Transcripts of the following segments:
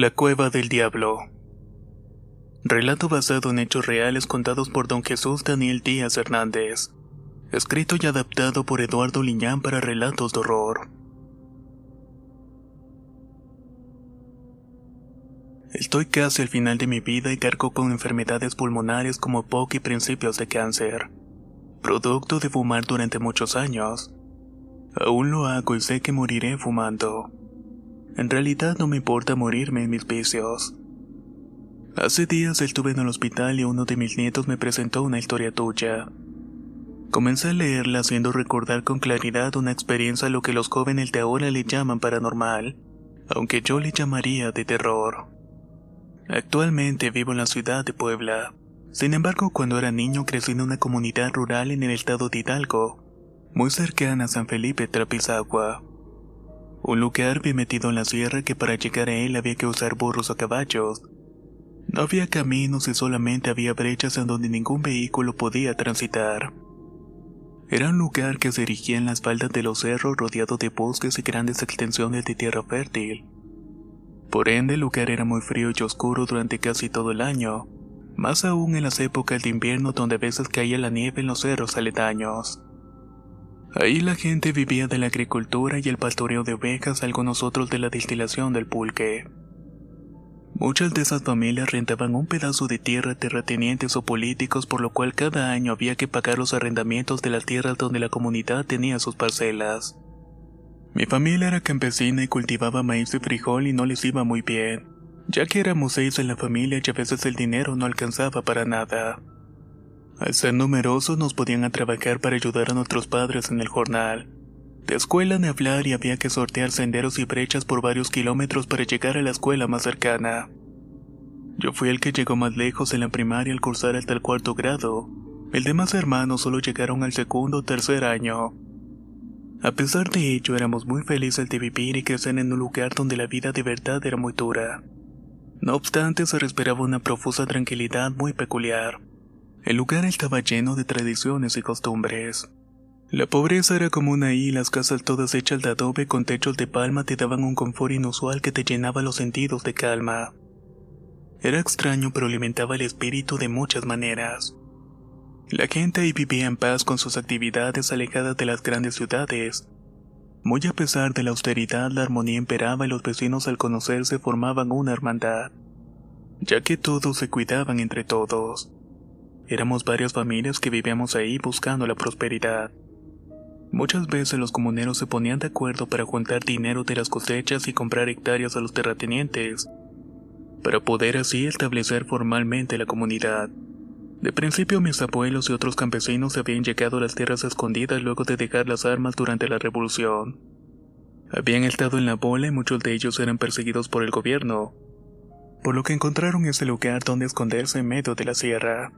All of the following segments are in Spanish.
La Cueva del Diablo. Relato basado en hechos reales contados por don Jesús Daniel Díaz Hernández. Escrito y adaptado por Eduardo Liñán para relatos de horror. Estoy casi al final de mi vida y cargo con enfermedades pulmonares como POC y principios de cáncer. Producto de fumar durante muchos años. Aún lo hago y sé que moriré fumando. En realidad no me importa morirme en mis vicios. Hace días estuve en el hospital y uno de mis nietos me presentó una historia tuya. Comencé a leerla haciendo recordar con claridad una experiencia a lo que los jóvenes de ahora le llaman paranormal, aunque yo le llamaría de terror. Actualmente vivo en la ciudad de Puebla. Sin embargo, cuando era niño crecí en una comunidad rural en el estado de Hidalgo, muy cercana a San Felipe Trapizagua. Un lugar bien metido en la sierra que para llegar a él había que usar burros o caballos. No había caminos y solamente había brechas en donde ningún vehículo podía transitar. Era un lugar que se erigía en las faldas de los cerros rodeado de bosques y grandes extensiones de tierra fértil. Por ende, el lugar era muy frío y oscuro durante casi todo el año, más aún en las épocas de invierno donde a veces caía la nieve en los cerros aledaños. Ahí la gente vivía de la agricultura y el pastoreo de ovejas, algunos otros de la destilación del pulque. Muchas de esas familias rentaban un pedazo de tierra a terratenientes o políticos, por lo cual cada año había que pagar los arrendamientos de las tierras donde la comunidad tenía sus parcelas. Mi familia era campesina y cultivaba maíz y frijol y no les iba muy bien, ya que éramos seis en la familia y a veces el dinero no alcanzaba para nada. Al ser numerosos nos podían a trabajar para ayudar a nuestros padres en el jornal. De escuela ni hablar y había que sortear senderos y brechas por varios kilómetros para llegar a la escuela más cercana. Yo fui el que llegó más lejos en la primaria al cursar hasta el cuarto grado. El demás hermanos solo llegaron al segundo o tercer año. A pesar de ello, éramos muy felices de vivir y crecer en un lugar donde la vida de verdad era muy dura. No obstante, se respiraba una profusa tranquilidad muy peculiar. El lugar estaba lleno de tradiciones y costumbres. La pobreza era común ahí y las casas todas hechas de adobe con techos de palma te daban un confort inusual que te llenaba los sentidos de calma. Era extraño pero alimentaba el espíritu de muchas maneras. La gente ahí vivía en paz con sus actividades alejadas de las grandes ciudades. Muy a pesar de la austeridad, la armonía imperaba y los vecinos al conocerse formaban una hermandad, ya que todos se cuidaban entre todos. Éramos varias familias que vivíamos ahí buscando la prosperidad. Muchas veces los comuneros se ponían de acuerdo para juntar dinero de las cosechas y comprar hectáreas a los terratenientes, para poder así establecer formalmente la comunidad. De principio mis abuelos y otros campesinos habían llegado a las tierras escondidas luego de dejar las armas durante la revolución. Habían estado en la bola y muchos de ellos eran perseguidos por el gobierno, por lo que encontraron ese lugar donde esconderse en medio de la sierra.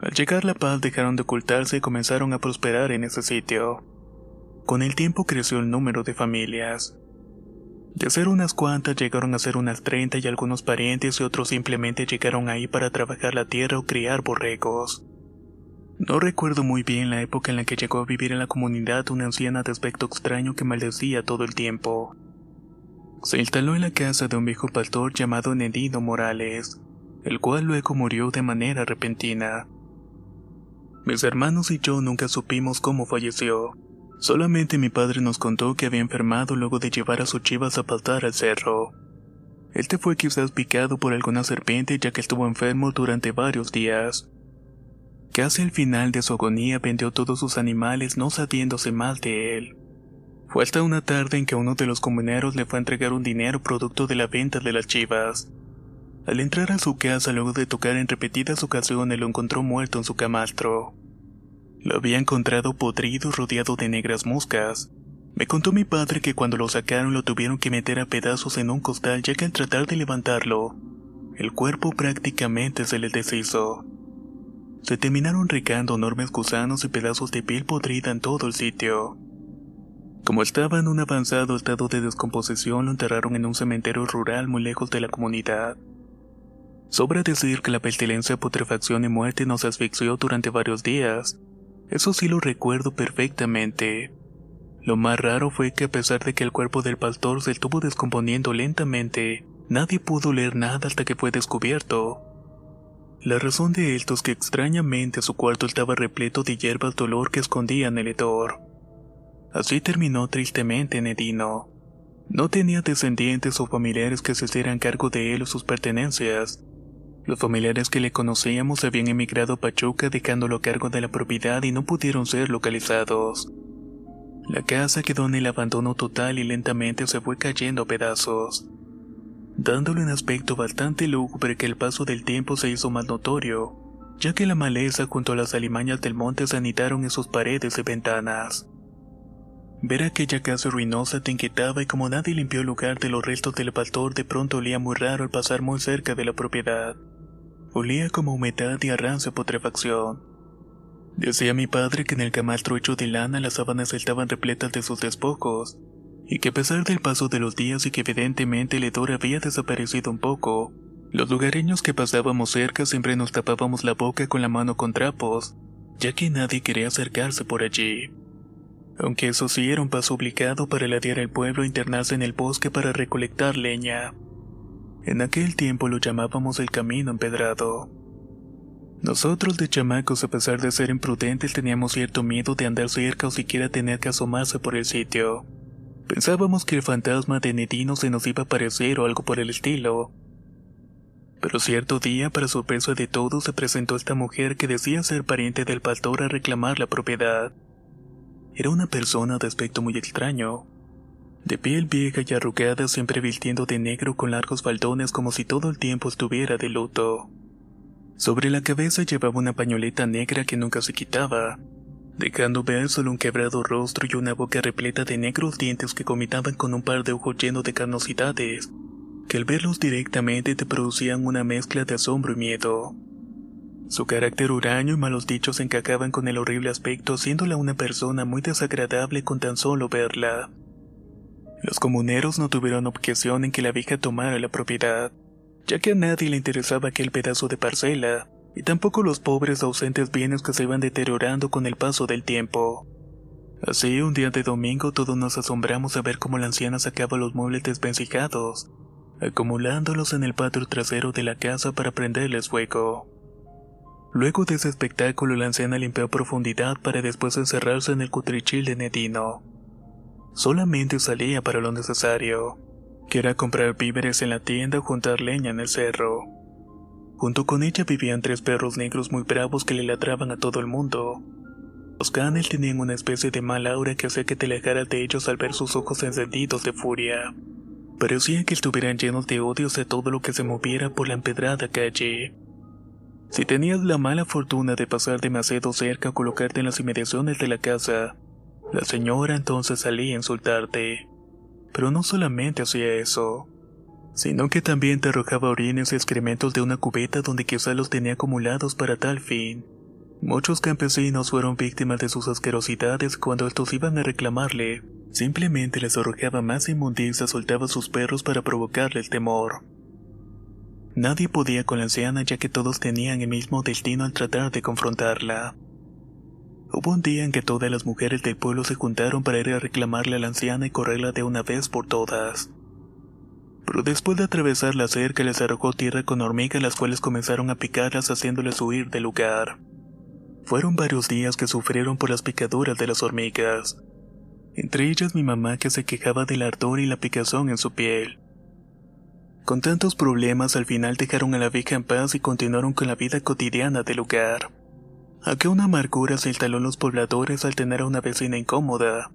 Al llegar la paz dejaron de ocultarse y comenzaron a prosperar en ese sitio. Con el tiempo creció el número de familias. De ser unas cuantas llegaron a ser unas 30 y algunos parientes y otros simplemente llegaron ahí para trabajar la tierra o criar borregos. No recuerdo muy bien la época en la que llegó a vivir en la comunidad una anciana de aspecto extraño que maldecía todo el tiempo. Se instaló en la casa de un viejo pastor llamado Nedido Morales, el cual luego murió de manera repentina. Mis hermanos y yo nunca supimos cómo falleció. Solamente mi padre nos contó que había enfermado luego de llevar a sus chivas a pastar al cerro. Este fue quizás picado por alguna serpiente ya que estuvo enfermo durante varios días. Casi al final de su agonía vendió todos sus animales no sabiéndose mal de él. Fue hasta una tarde en que uno de los comuneros le fue a entregar un dinero producto de la venta de las chivas. Al entrar a su casa luego de tocar en repetidas ocasiones lo encontró muerto en su camastro. Lo había encontrado podrido rodeado de negras moscas. Me contó mi padre que cuando lo sacaron lo tuvieron que meter a pedazos en un costal ya que al tratar de levantarlo, el cuerpo prácticamente se le deshizo. Se terminaron regando enormes gusanos y pedazos de piel podrida en todo el sitio. Como estaba en un avanzado estado de descomposición, lo enterraron en un cementerio rural muy lejos de la comunidad. Sobra decir que la pestilencia, putrefacción y muerte nos asfixió durante varios días. Eso sí lo recuerdo perfectamente. Lo más raro fue que a pesar de que el cuerpo del pastor se estuvo descomponiendo lentamente, nadie pudo leer nada hasta que fue descubierto. La razón de esto es que extrañamente su cuarto estaba repleto de hierbas dolor que escondían el hedor. Así terminó tristemente Nedino. No tenía descendientes o familiares que se hicieran cargo de él o sus pertenencias. Los familiares que le conocíamos habían emigrado a Pachuca dejándolo a cargo de la propiedad y no pudieron ser localizados. La casa quedó en el abandono total y lentamente se fue cayendo a pedazos, dándole un aspecto bastante lúgubre que el paso del tiempo se hizo más notorio, ya que la maleza junto a las alimañas del monte sanitaron en sus paredes y ventanas. Ver aquella casa ruinosa te inquietaba y como nadie limpió el lugar de los restos del pastor de pronto olía muy raro al pasar muy cerca de la propiedad. Olía como humedad y a rancia putrefacción. Decía mi padre que en el camastro hecho de lana las sábanas estaban repletas de sus despojos, y que a pesar del paso de los días y que evidentemente el hedor había desaparecido un poco, los lugareños que pasábamos cerca siempre nos tapábamos la boca con la mano con trapos, ya que nadie quería acercarse por allí. Aunque eso sí era un paso obligado para ladear el pueblo e internarse en el bosque para recolectar leña. En aquel tiempo lo llamábamos el camino empedrado. Nosotros de chamacos, a pesar de ser imprudentes, teníamos cierto miedo de andar cerca o siquiera tener que asomarse por el sitio. Pensábamos que el fantasma de Nedino se nos iba a aparecer o algo por el estilo. Pero cierto día, para sorpresa de todos, se presentó esta mujer que decía ser pariente del pastor a reclamar la propiedad. Era una persona de aspecto muy extraño. De piel vieja y arrugada, siempre vistiendo de negro con largos faldones como si todo el tiempo estuviera de luto. Sobre la cabeza llevaba una pañoleta negra que nunca se quitaba, dejando ver solo un quebrado rostro y una boca repleta de negros dientes que comitaban con un par de ojos llenos de carnosidades, que al verlos directamente te producían una mezcla de asombro y miedo. Su carácter huraño y malos dichos encajaban con el horrible aspecto, haciéndola una persona muy desagradable con tan solo verla. Los comuneros no tuvieron objeción en que la vieja tomara la propiedad ya que a nadie le interesaba aquel pedazo de parcela, y tampoco los pobres ausentes bienes que se iban deteriorando con el paso del tiempo. Así, un día de domingo todos nos asombramos a ver cómo la anciana sacaba los muebles desvencijados, acumulándolos en el patio trasero de la casa para prenderles fuego. Luego de ese espectáculo, la anciana limpió profundidad para después encerrarse en el cutrichil de Nedino. Solamente salía para lo necesario que era comprar víveres en la tienda o juntar leña en el cerro. Junto con ella vivían tres perros negros muy bravos que le ladraban a todo el mundo. Los canes tenían una especie de mal aura que hacía que te alejaras de ellos al ver sus ojos encendidos de furia. Parecía que estuvieran llenos de odios de todo lo que se moviera por la empedrada calle. Si tenías la mala fortuna de pasar demasiado cerca o colocarte en las inmediaciones de la casa, la señora entonces salía a insultarte. Pero no solamente hacía eso, sino que también te arrojaba orines y excrementos de una cubeta donde quizá los tenía acumulados para tal fin. Muchos campesinos fueron víctimas de sus asquerosidades cuando estos iban a reclamarle. Simplemente les arrojaba más inmundicia, soltaba sus perros para provocarle el temor. Nadie podía con la anciana ya que todos tenían el mismo destino al tratar de confrontarla. Hubo un día en que todas las mujeres del pueblo se juntaron para ir a reclamarle a la anciana y correrla de una vez por todas. Pero después de atravesar la cerca les arrojó tierra con hormigas las cuales comenzaron a picarlas haciéndoles huir del lugar. Fueron varios días que sufrieron por las picaduras de las hormigas. Entre ellas mi mamá que se quejaba del ardor y la picazón en su piel. Con tantos problemas al final dejaron a la vieja en paz y continuaron con la vida cotidiana del lugar. Aquí una amargura se instaló en los pobladores al tener a una vecina incómoda.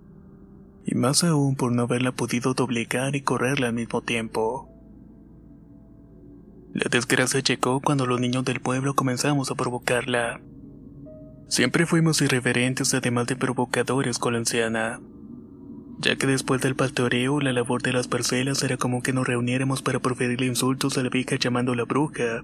Y más aún por no haberla podido doblegar y correrla al mismo tiempo. La desgracia llegó cuando los niños del pueblo comenzamos a provocarla. Siempre fuimos irreverentes además de provocadores con la anciana ya que después del pastoreo la labor de las parcelas era como que nos reuniéramos para proferirle insultos a la vieja llamándola bruja,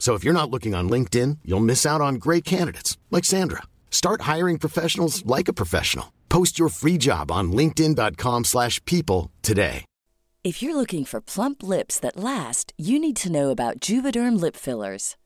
So if you're not looking on LinkedIn, you'll miss out on great candidates like Sandra. Start hiring professionals like a professional. Post your free job on linkedin.com/people today. If you're looking for plump lips that last, you need to know about Juvederm lip fillers.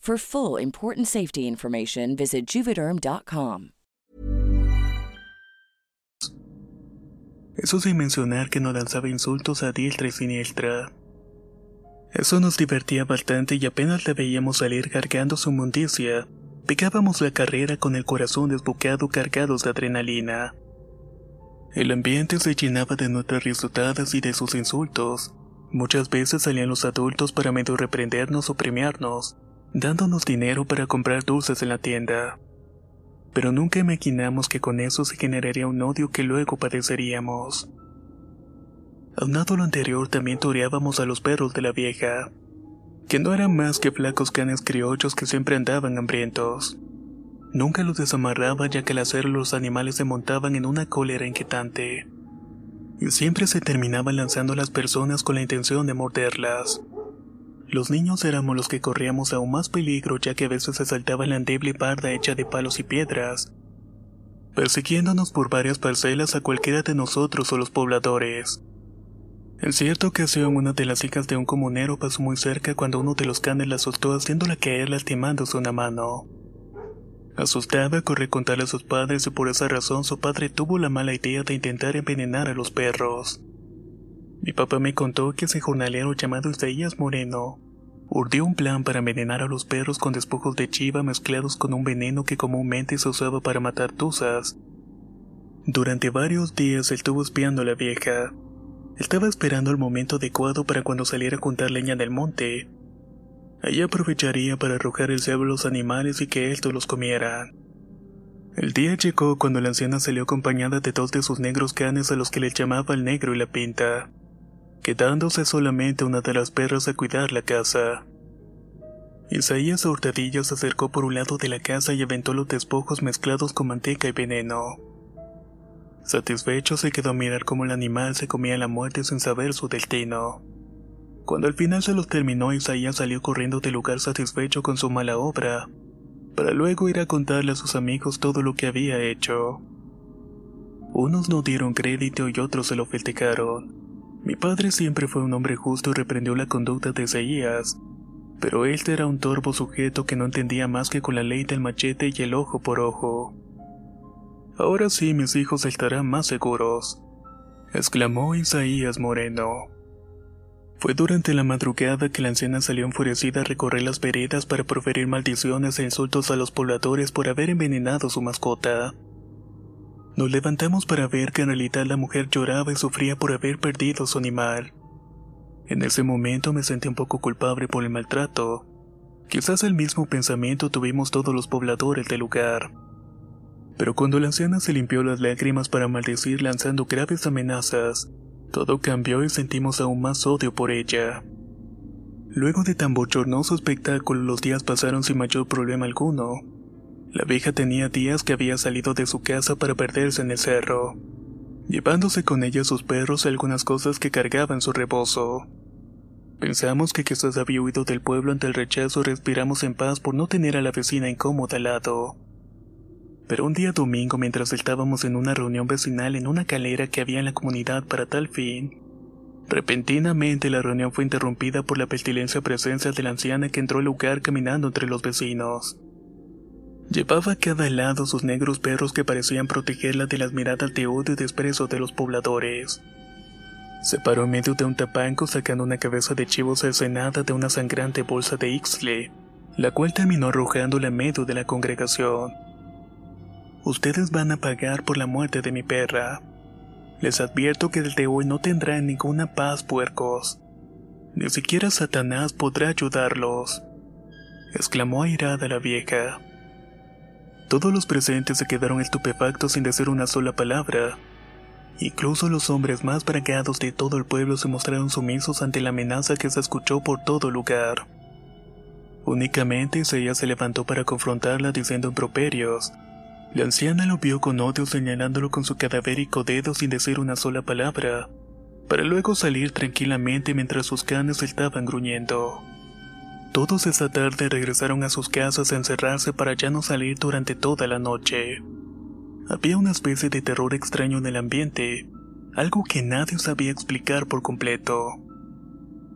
For full important safety information, visit juvederm.com. Eso sin mencionar que nos lanzaba insultos a diestra y siniestra. Eso nos divertía bastante y apenas le veíamos salir cargando su mundicia, pegábamos la carrera con el corazón desbocado cargados de adrenalina. El ambiente se llenaba de nuestras risotadas y de sus insultos. Muchas veces salían los adultos para medio reprendernos o premiarnos, dándonos dinero para comprar dulces en la tienda. Pero nunca imaginamos que con eso se generaría un odio que luego padeceríamos. Aunado lo anterior, también toreábamos a los perros de la vieja, que no eran más que flacos canes criollos que siempre andaban hambrientos. Nunca los desamarraba ya que al hacerlo los animales se montaban en una cólera inquietante. Y siempre se terminaban lanzando a las personas con la intención de morderlas. Los niños éramos los que corríamos aún más peligro ya que a veces se saltaba la endeble parda hecha de palos y piedras, persiguiéndonos por varias parcelas a cualquiera de nosotros o los pobladores. En cierta ocasión una de las hijas de un comunero pasó muy cerca cuando uno de los canes la soltó haciéndola caer lastimándose una mano. Asustada corrió a contarle a sus padres y por esa razón su padre tuvo la mala idea de intentar envenenar a los perros. Mi papá me contó que ese jornalero llamado Isaías Moreno urdió un plan para envenenar a los perros con despojos de chiva mezclados con un veneno que comúnmente se usaba para matar tuzas. Durante varios días estuvo espiando a la vieja. Estaba esperando el momento adecuado para cuando saliera a juntar leña del monte. Ella aprovecharía para arrojar el cebo a los animales y que estos los comieran. El día llegó cuando la anciana salió acompañada de dos de sus negros canes a los que le llamaba el negro y la pinta quedándose solamente una de las perras a cuidar la casa. Isaías Hurtadillo se acercó por un lado de la casa y aventó los despojos mezclados con manteca y veneno. Satisfecho se quedó a mirar cómo el animal se comía la muerte sin saber su destino. Cuando al final se los terminó, Isaías salió corriendo del lugar satisfecho con su mala obra, para luego ir a contarle a sus amigos todo lo que había hecho. Unos no dieron crédito y otros se lo festejaron. Mi padre siempre fue un hombre justo y reprendió la conducta de Isaías, pero este era un torvo sujeto que no entendía más que con la ley del machete y el ojo por ojo. Ahora sí mis hijos estarán más seguros, exclamó Isaías Moreno. Fue durante la madrugada que la anciana salió enfurecida a recorrer las veredas para proferir maldiciones e insultos a los pobladores por haber envenenado su mascota. Nos levantamos para ver que en realidad la mujer lloraba y sufría por haber perdido su animal. En ese momento me sentí un poco culpable por el maltrato. Quizás el mismo pensamiento tuvimos todos los pobladores del lugar. Pero cuando la anciana se limpió las lágrimas para maldecir lanzando graves amenazas, todo cambió y sentimos aún más odio por ella. Luego de tan bochornoso espectáculo, los días pasaron sin mayor problema alguno. La vieja tenía días que había salido de su casa para perderse en el cerro, llevándose con ella sus perros y algunas cosas que cargaba en su rebozo. Pensamos que quizás había huido del pueblo ante el rechazo y respiramos en paz por no tener a la vecina incómoda al lado. Pero un día domingo, mientras estábamos en una reunión vecinal en una calera que había en la comunidad para tal fin, repentinamente la reunión fue interrumpida por la pestilencia presencia de la anciana que entró al lugar caminando entre los vecinos. Llevaba a cada lado sus negros perros que parecían protegerla de las miradas de odio y desprecio de los pobladores. Se paró en medio de un tapanco sacando una cabeza de chivo cercenada de una sangrante bolsa de Ixtle, la cual terminó arrojándola en medio de la congregación. Ustedes van a pagar por la muerte de mi perra. Les advierto que desde hoy no tendrán ninguna paz, puercos. Ni siquiera Satanás podrá ayudarlos. exclamó airada la vieja. Todos los presentes se quedaron estupefactos sin decir una sola palabra. Incluso los hombres más bragados de todo el pueblo se mostraron sumisos ante la amenaza que se escuchó por todo lugar. Únicamente ella se levantó para confrontarla diciendo improperios, la anciana lo vio con odio señalándolo con su cadavérico dedo sin decir una sola palabra, para luego salir tranquilamente mientras sus canes estaban gruñendo. Todos esa tarde regresaron a sus casas a encerrarse para ya no salir durante toda la noche. Había una especie de terror extraño en el ambiente, algo que nadie sabía explicar por completo.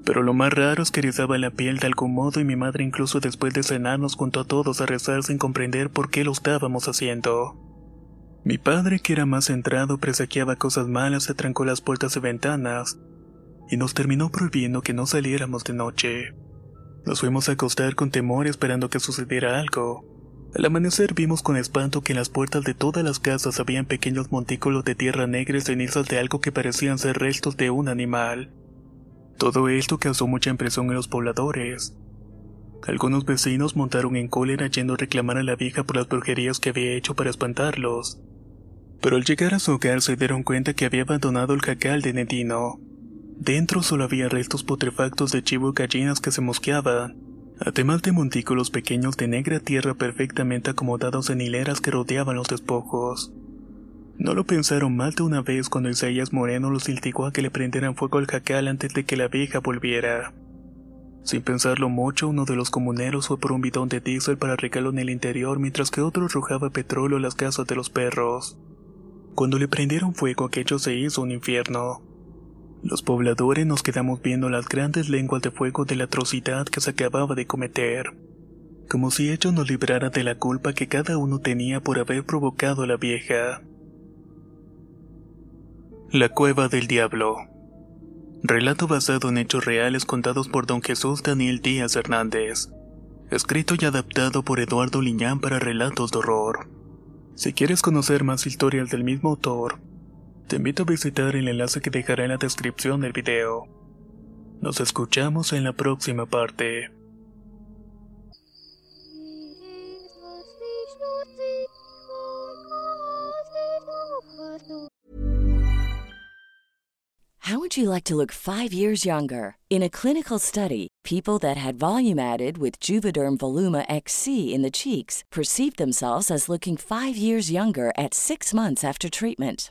Pero lo más raro es que erizaba la piel de algún modo y mi madre incluso después de cenar nos juntó a todos a rezar sin comprender por qué lo estábamos haciendo. Mi padre, que era más centrado, presagiaba cosas malas, se trancó las puertas y ventanas y nos terminó prohibiendo que no saliéramos de noche. Nos fuimos a acostar con temor esperando que sucediera algo. Al amanecer vimos con espanto que en las puertas de todas las casas habían pequeños montículos de tierra negra y cenizas de algo que parecían ser restos de un animal. Todo esto causó mucha impresión en los pobladores. Algunos vecinos montaron en cólera yendo a reclamar a la vieja por las brujerías que había hecho para espantarlos. Pero al llegar a su hogar se dieron cuenta que había abandonado el jacal de Netino. Dentro solo había restos putrefactos de chivo y gallinas que se mosqueaban, además de montículos pequeños de negra tierra perfectamente acomodados en hileras que rodeaban los despojos. No lo pensaron mal de una vez cuando Isaías Moreno los instigó a que le prendieran fuego al jacal antes de que la vieja volviera. Sin pensarlo mucho, uno de los comuneros fue por un bidón de diésel para regalarlo en el interior mientras que otro arrojaba petróleo a las casas de los perros. Cuando le prendieron fuego aquello se hizo un infierno. Los pobladores nos quedamos viendo las grandes lenguas de fuego de la atrocidad que se acababa de cometer, como si ello nos librara de la culpa que cada uno tenía por haber provocado a la vieja. La cueva del diablo. Relato basado en hechos reales contados por don Jesús Daniel Díaz Hernández. Escrito y adaptado por Eduardo Liñán para relatos de horror. Si quieres conocer más historias del mismo autor, te invito a visitar el enlace que dejaré en la descripción del video. Nos escuchamos en la próxima parte. How would you like to look five years younger? In a clinical study, people that had volume added with Juvederm Voluma XC in the cheeks perceived themselves as looking five years younger at six months after treatment.